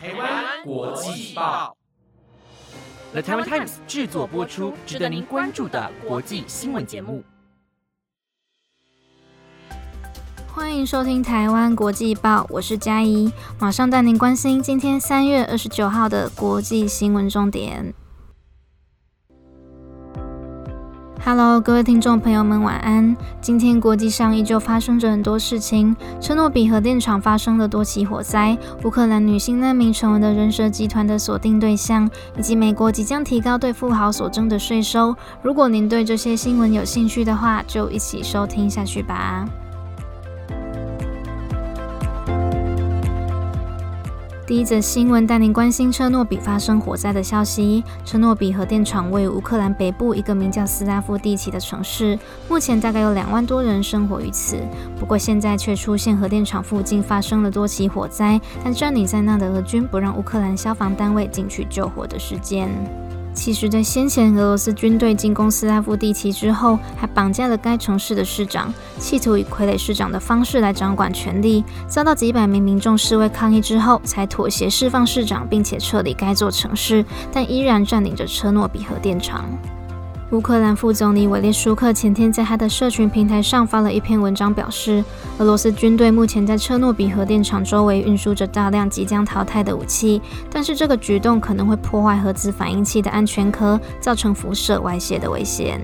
台湾国际报，The Taiwan Times 制作播出，值得您关注的国际新闻节目。欢迎收听台湾国际报，我是嘉怡，马上带您关心今天三月二十九号的国际新闻重点。Hello，各位听众朋友们，晚安。今天国际上依旧发生着很多事情。车诺比核电厂发生了多起火灾，乌克兰女性难民成为了人蛇集团的锁定对象，以及美国即将提高对富豪所征的税收。如果您对这些新闻有兴趣的话，就一起收听下去吧。第一则新闻带您关心车诺比发生火灾的消息。车诺比核电厂位于乌克兰北部一个名叫斯拉夫蒂奇的城市，目前大概有两万多人生活于此。不过现在却出现核电厂附近发生了多起火灾，但占领在那的俄军不让乌克兰消防单位进去救火的事件。其实，在先前俄罗斯军队进攻斯拉夫地区之后，还绑架了该城市的市长，企图以傀儡市长的方式来掌管权力。遭到几百名民众示威抗议之后，才妥协释放市长，并且撤离该座城市，但依然占领着车诺比核电厂。乌克兰副总理韦列舒克前天在他的社群平台上发了一篇文章，表示俄罗斯军队目前在车诺比核电厂周围运输着大量即将淘汰的武器，但是这个举动可能会破坏核子反应器的安全壳，造成辐射外泄的危险。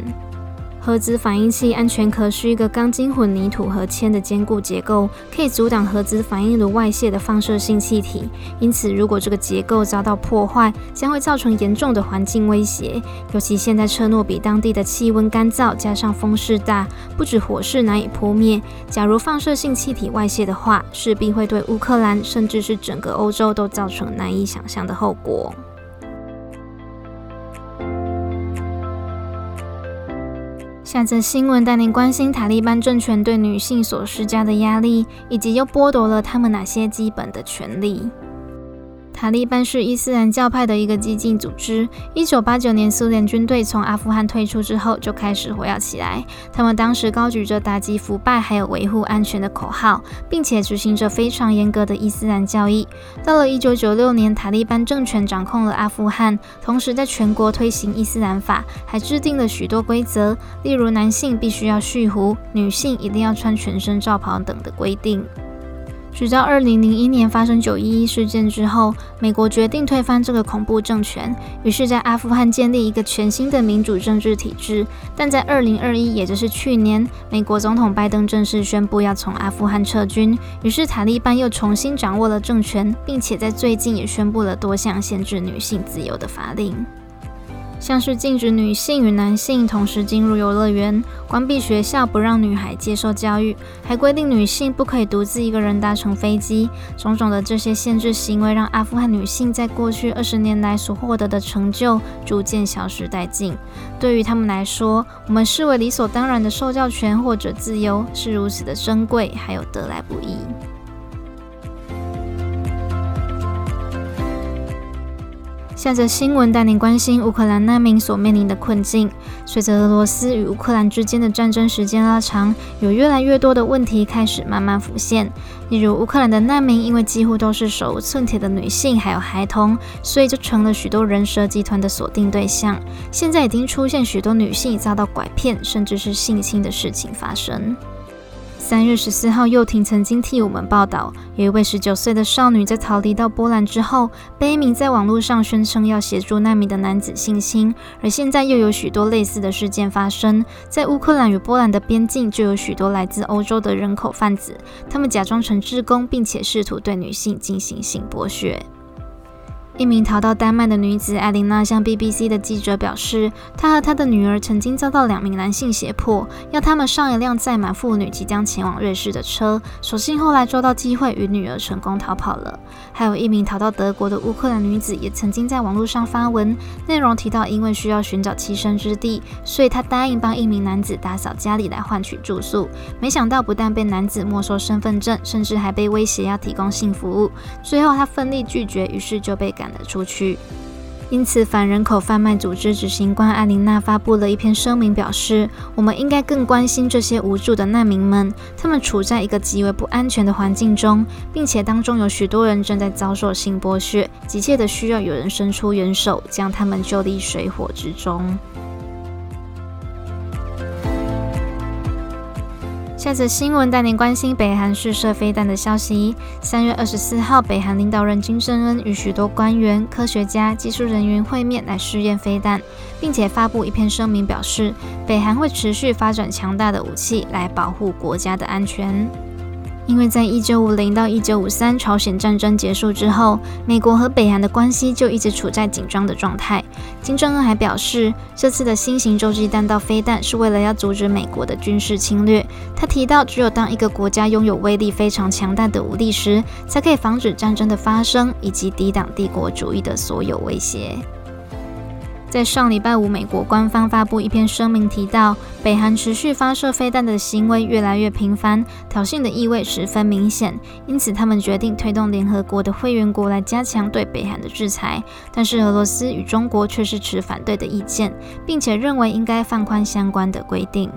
核子反应器安全壳是一个钢筋混凝土和铅的坚固结构，可以阻挡核子反应炉外泄的放射性气体。因此，如果这个结构遭到破坏，将会造成严重的环境威胁。尤其现在车诺比当地的气温干燥，加上风势大，不止火势难以扑灭，假如放射性气体外泄的话，势必会对乌克兰甚至是整个欧洲都造成难以想象的后果。下则新闻带您关心塔利班政权对女性所施加的压力，以及又剥夺了她们哪些基本的权利。塔利班是伊斯兰教派的一个激进组织。一九八九年，苏联军队从阿富汗退出之后，就开始活跃起来。他们当时高举着打击腐败还有维护安全的口号，并且执行着非常严格的伊斯兰教义。到了一九九六年，塔利班政权掌控了阿富汗，同时在全国推行伊斯兰法，还制定了许多规则，例如男性必须要蓄胡，女性一定要穿全身罩袍等的规定。直到二零零一年发生九一一事件之后，美国决定推翻这个恐怖政权，于是，在阿富汗建立一个全新的民主政治体制。但在二零二一，也就是去年，美国总统拜登正式宣布要从阿富汗撤军，于是塔利班又重新掌握了政权，并且在最近也宣布了多项限制女性自由的法令。像是禁止女性与男性同时进入游乐园，关闭学校不让女孩接受教育，还规定女性不可以独自一个人搭乘飞机。种种的这些限制行为，让阿富汗女性在过去二十年来所获得的成就逐渐消失殆尽。对于他们来说，我们视为理所当然的受教权或者自由是如此的珍贵，还有得来不易。下则新闻带您关心乌克兰难民所面临的困境。随着俄罗斯与乌克兰之间的战争时间拉长，有越来越多的问题开始慢慢浮现。例如，乌克兰的难民因为几乎都是手无寸铁的女性还有孩童，所以就成了许多人蛇集团的锁定对象。现在已经出现许多女性遭到拐骗，甚至是性侵的事情发生。三月十四号，幼婷曾经替我们报道，有一位十九岁的少女在逃离到波兰之后，被一名在网络上宣称要协助难民的男子性侵。而现在又有许多类似的事件发生，在乌克兰与波兰的边境就有许多来自欧洲的人口贩子，他们假装成志工，并且试图对女性进行性剥削。一名逃到丹麦的女子艾琳娜向 BBC 的记者表示，她和她的女儿曾经遭到两名男性胁迫，要他们上一辆载满妇女即将前往瑞士的车。所幸后来抓到机会，与女儿成功逃跑了。还有一名逃到德国的乌克兰女子，也曾经在网络上发文，内容提到因为需要寻找栖身之地，所以她答应帮一名男子打扫家里来换取住宿。没想到不但被男子没收身份证，甚至还被威胁要提供性服务。最后她奋力拒绝，于是就被赶。赶了出去。因此，反人口贩卖组织执行官艾琳娜发布了一篇声明，表示我们应该更关心这些无助的难民们，他们处在一个极为不安全的环境中，并且当中有许多人正在遭受性剥削，急切的需要有人伸出援手，将他们救离水火之中。下则新闻带您关心北韩试射飞弹的消息。三月二十四号，北韩领导人金正恩与许多官员、科学家、技术人员会面来试验飞弹，并且发布一篇声明，表示北韩会持续发展强大的武器来保护国家的安全。因为在一九五零到一九五三朝鲜战争结束之后，美国和北韩的关系就一直处在紧张的状态。金正恩还表示，这次的新型洲际弹道飞弹是为了要阻止美国的军事侵略。他提到，只有当一个国家拥有威力非常强大的武力时，才可以防止战争的发生以及抵挡帝国主义的所有威胁。在上礼拜五，美国官方发布一篇声明，提到北韩持续发射飞弹的行为越来越频繁，挑衅的意味十分明显，因此他们决定推动联合国的会员国来加强对北韩的制裁。但是俄罗斯与中国却是持反对的意见，并且认为应该放宽相关的规定。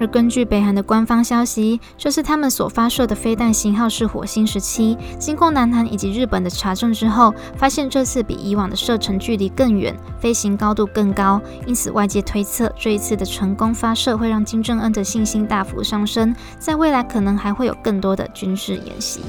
而根据北韩的官方消息，这次他们所发射的飞弹型号是火星十七。经过南韩以及日本的查证之后，发现这次比以往的射程距离更远，飞行高度更高。因此，外界推测这一次的成功发射会让金正恩的信心大幅上升，在未来可能还会有更多的军事演习。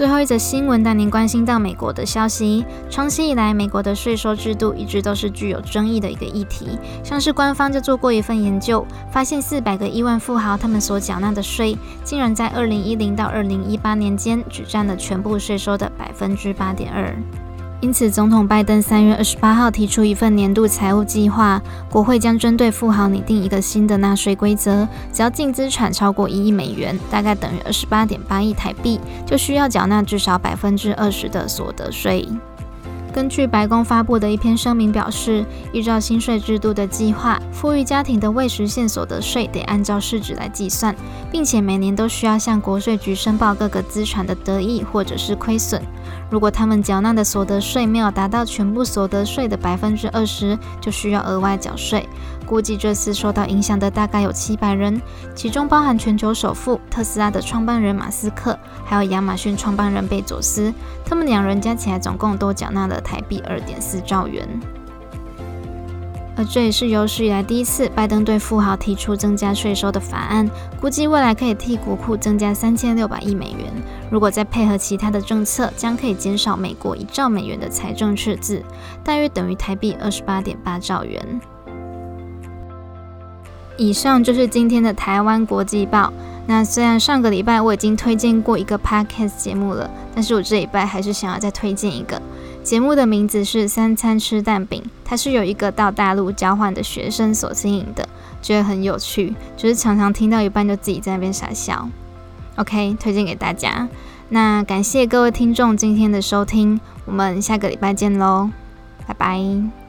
最后一则新闻带您关心到美国的消息。长期以来，美国的税收制度一直都是具有争议的一个议题。像是官方就做过一份研究，发现四百个亿万富豪他们所缴纳的税，竟然在二零一零到二零一八年间只占了全部税收的百分之八点二。因此，总统拜登三月二十八号提出一份年度财务计划，国会将针对富豪拟定一个新的纳税规则。只要净资产超过一亿美元，大概等于二十八点八亿台币，就需要缴纳至少百分之二十的所得税。根据白宫发布的一篇声明表示，依照新税制度的计划，富裕家庭的未实现所得税得按照市值来计算，并且每年都需要向国税局申报各个资产的得益或者是亏损。如果他们缴纳的所得税没有达到全部所得税的百分之二十，就需要额外缴税。估计这次受到影响的大概有七百人，其中包含全球首富特斯拉的创办人马斯克，还有亚马逊创办人贝佐斯，他们两人加起来总共都缴纳了台币二点四兆元。而这也是有史以来第一次，拜登对富豪提出增加税收的法案，估计未来可以替国库增加三千六百亿美元。如果再配合其他的政策，将可以减少美国一兆美元的财政赤字，大约等于台币二十八点八兆元。以上就是今天的台湾国际报。那虽然上个礼拜我已经推荐过一个 podcast 节目了，但是我这礼拜还是想要再推荐一个节目的名字是《三餐吃蛋饼》，它是有一个到大陆交换的学生所经营的，觉得很有趣，就是常常听到一半就自己在那边傻笑。OK，推荐给大家。那感谢各位听众今天的收听，我们下个礼拜见喽，拜拜。